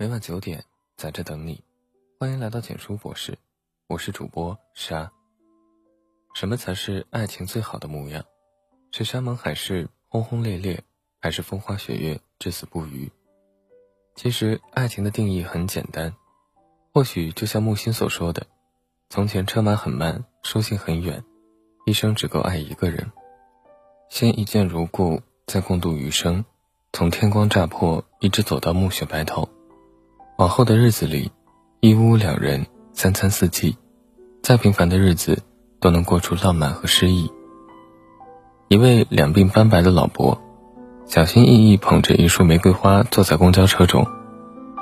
每晚九点，在这等你。欢迎来到简书博士，我是主播沙。什么才是爱情最好的模样？是山盟海誓、轰轰烈烈，还是风花雪月、至死不渝？其实，爱情的定义很简单，或许就像木心所说的：“从前车马很慢，书信很远，一生只够爱一个人。先一见如故，再共度余生，从天光乍破，一直走到暮雪白头。”往后的日子里，一屋两人，三餐四季，再平凡的日子都能过出浪漫和诗意。一位两鬓斑白的老伯，小心翼翼捧着一束玫瑰花坐在公交车中，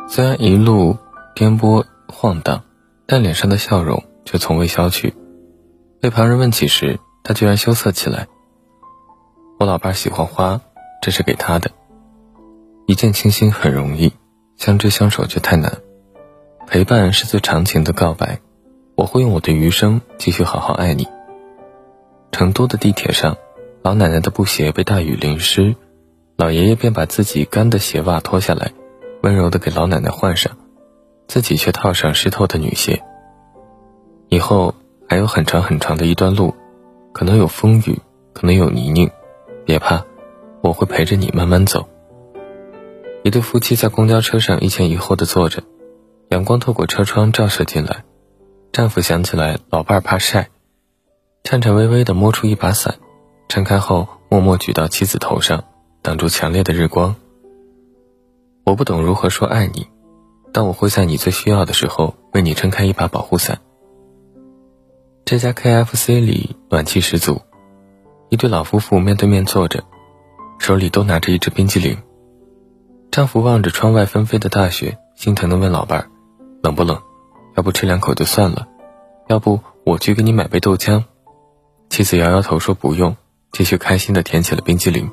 虽然一路颠簸晃荡，但脸上的笑容却从未消去。被旁人问起时，他居然羞涩起来。我老伴喜欢花，这是给他的。一见倾心很容易。相知相守却太难，陪伴是最长情的告白。我会用我的余生继续好好爱你。成都的地铁上，老奶奶的布鞋被大雨淋湿，老爷爷便把自己干的鞋袜脱下来，温柔的给老奶奶换上，自己却套上湿透的女鞋。以后还有很长很长的一段路，可能有风雨，可能有泥泞，别怕，我会陪着你慢慢走。一对夫妻在公交车上一前一后的坐着，阳光透过车窗照射进来。丈夫想起来老伴儿怕晒，颤颤巍巍地摸出一把伞，撑开后默默举到妻子头上，挡住强烈的日光。我不懂如何说爱你，但我会在你最需要的时候为你撑开一把保护伞。这家 KFC 里暖气十足，一对老夫妇面对面坐着，手里都拿着一支冰激凌。丈夫望着窗外纷飞的大雪，心疼地问老伴儿：“冷不冷？要不吃两口就算了，要不我去给你买杯豆浆。”妻子摇摇头说：“不用。”继续开心地舔起了冰激凌。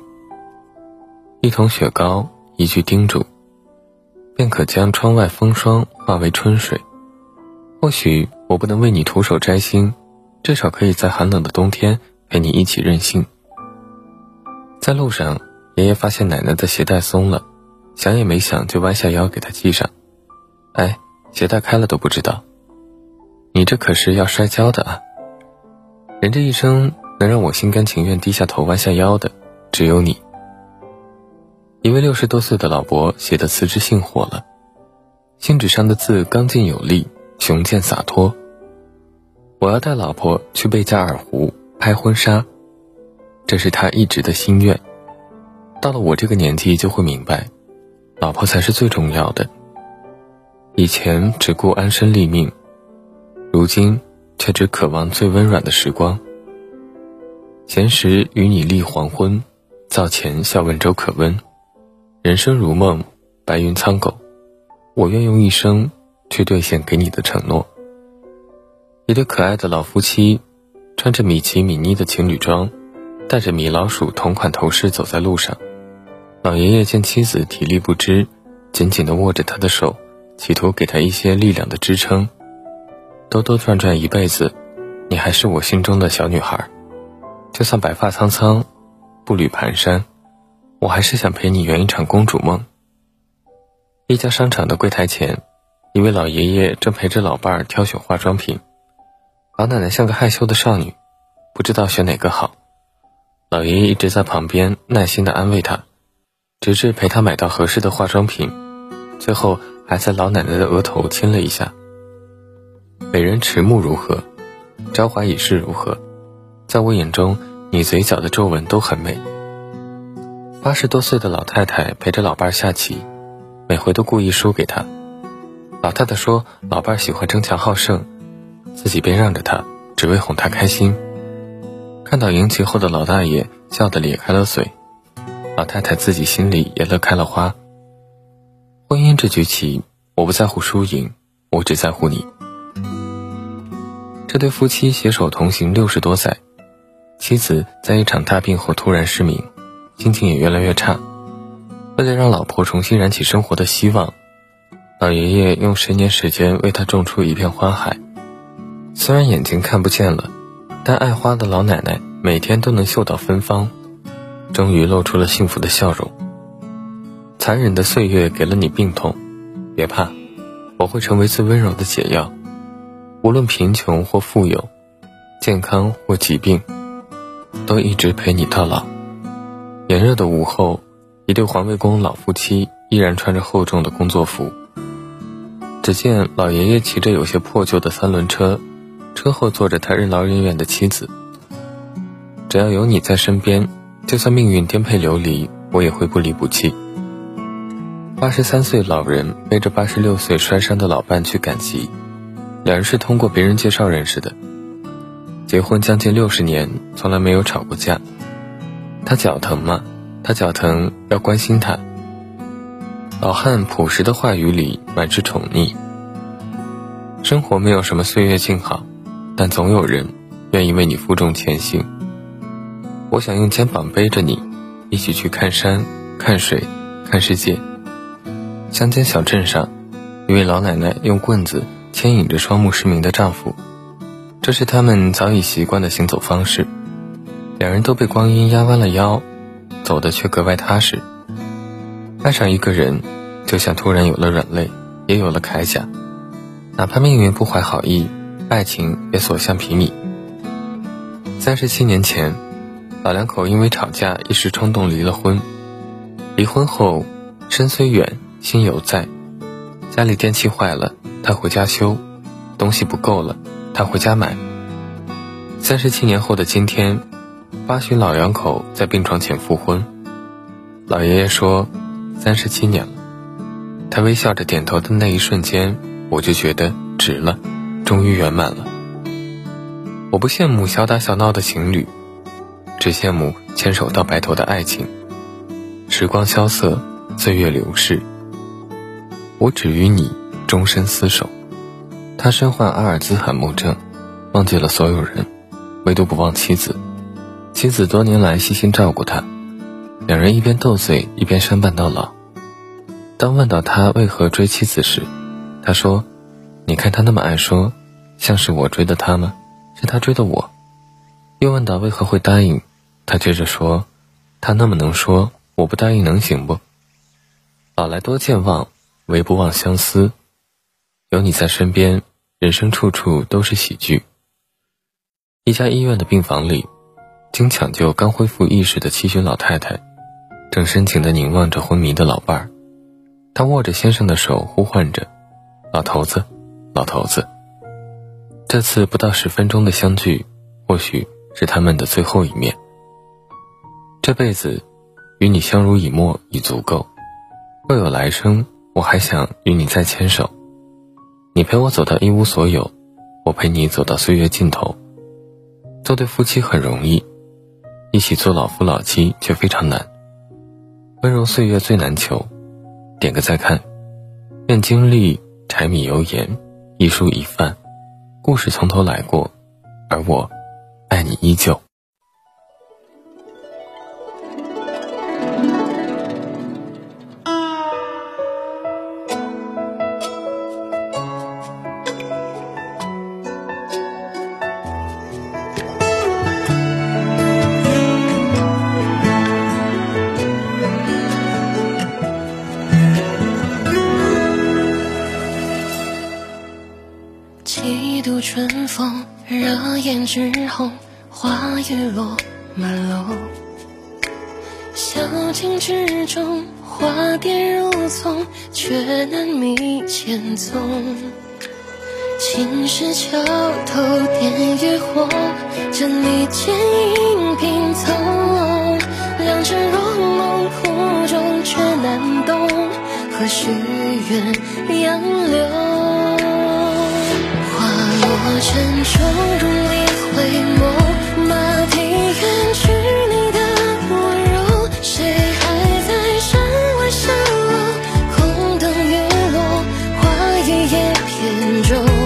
一桶雪糕，一句叮嘱，便可将窗外风霜化为春水。或许我不能为你徒手摘星，至少可以在寒冷的冬天陪你一起任性。在路上，爷爷发现奶奶的鞋带松了。想也没想，就弯下腰给他系上。哎，鞋带开了都不知道，你这可是要摔跤的啊！人这一生能让我心甘情愿低下头弯下腰的，只有你。一位六十多岁的老伯写的辞职信火了，信纸上的字刚劲有力，雄健洒脱。我要带老婆去贝加尔湖拍婚纱，这是他一直的心愿。到了我这个年纪，就会明白。老婆才是最重要的。以前只顾安身立命，如今却只渴望最温软的时光。闲时与你立黄昏，灶前笑问粥可温。人生如梦，白云苍狗，我愿用一生去兑现给你的承诺。一对可爱的老夫妻，穿着米奇米妮的情侣装，带着米老鼠同款头饰走在路上。老爷爷见妻子体力不支，紧紧地握着她的手，企图给她一些力量的支撑。兜兜转转一辈子，你还是我心中的小女孩。就算白发苍苍，步履蹒跚，我还是想陪你圆一场公主梦。一家商场的柜台前，一位老爷爷正陪着老伴儿挑选化妆品。老奶奶像个害羞的少女，不知道选哪个好。老爷爷一直在旁边耐心地安慰她。直至陪她买到合适的化妆品，最后还在老奶奶的额头亲了一下。美人迟暮如何，朝华已逝如何，在我眼中，你嘴角的皱纹都很美。八十多岁的老太太陪着老伴下棋，每回都故意输给他。老太太说，老伴喜欢争强好胜，自己便让着他，只为哄他开心。看到赢棋后的老大爷笑得咧开了嘴。老太太自己心里也乐开了花。婚姻这局棋，我不在乎输赢，我只在乎你。这对夫妻携手同行六十多载，妻子在一场大病后突然失明，心情也越来越差。为了让老婆重新燃起生活的希望，老爷爷用十年时间为她种出一片花海。虽然眼睛看不见了，但爱花的老奶奶每天都能嗅到芬芳。终于露出了幸福的笑容。残忍的岁月给了你病痛，别怕，我会成为最温柔的解药。无论贫穷或富有，健康或疾病，都一直陪你到老。炎热的午后，一对环卫工老夫妻依然穿着厚重的工作服。只见老爷爷骑着有些破旧的三轮车，车后坐着他任劳任怨的妻子。只要有你在身边，就算命运颠沛流离，我也会不离不弃。八十三岁老人背着八十六岁摔伤的老伴去赶集，两人是通过别人介绍认识的。结婚将近六十年，从来没有吵过架。他脚疼吗？他脚疼要关心他。老汉朴实的话语里满是宠溺。生活没有什么岁月静好，但总有人愿意为你负重前行。我想用肩膀背着你，一起去看山、看水、看世界。乡间小镇上，一位老奶奶用棍子牵引着双目失明的丈夫，这是他们早已习惯的行走方式。两人都被光阴压弯了腰，走的却格外踏实。爱上一个人，就像突然有了软肋，也有了铠甲。哪怕命运不怀好意，爱情也所向披靡。三十七年前。老两口因为吵架一时冲动离了婚。离婚后，身虽远，心犹在。家里电器坏了，他回家修；东西不够了，他回家买。三十七年后的今天，八旬老两口在病床前复婚。老爷爷说：“三十七年了。”他微笑着点头的那一瞬间，我就觉得值了，终于圆满了。我不羡慕小打小闹的情侣。只羡慕牵手到白头的爱情。时光萧瑟，岁月流逝，我只与你终身厮守。他身患阿尔兹海默症，忘记了所有人，唯独不忘妻子。妻子多年来细心照顾他，两人一边斗嘴一边相伴到老。当问到他为何追妻子时，他说：“你看他那么爱说，像是我追的他吗？是他追的我。”又问到为何会答应，他接着说：“他那么能说，我不答应能行不？老来多健忘，唯不忘相思。有你在身边，人生处处都是喜剧。”一家医院的病房里，经抢救刚恢复意识的七旬老太太，正深情地凝望着昏迷的老伴儿。她握着先生的手，呼唤着：“老头子，老头子。”这次不到十分钟的相聚，或许。是他们的最后一面。这辈子，与你相濡以沫已足够。若有来生，我还想与你再牵手。你陪我走到一无所有，我陪你走到岁月尽头。做对夫妻很容易，一起做老夫老妻却非常难。温柔岁月最难求。点个再看。愿经历柴米油盐，一蔬一饭，故事从头来过，而我。爱你依旧。几度春风，惹胭脂红。花雨落满楼，小径之中，花蝶如丛，却难觅前踪。青石桥头点渔火，这里剪影拼凑。良辰若梦，苦中却难懂，何须怨杨柳？花落沉舟，如你回眸马蹄远去你的温柔。谁还在山外小楼空等雨落划一叶扁舟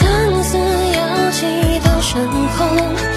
相思遥寄到深空。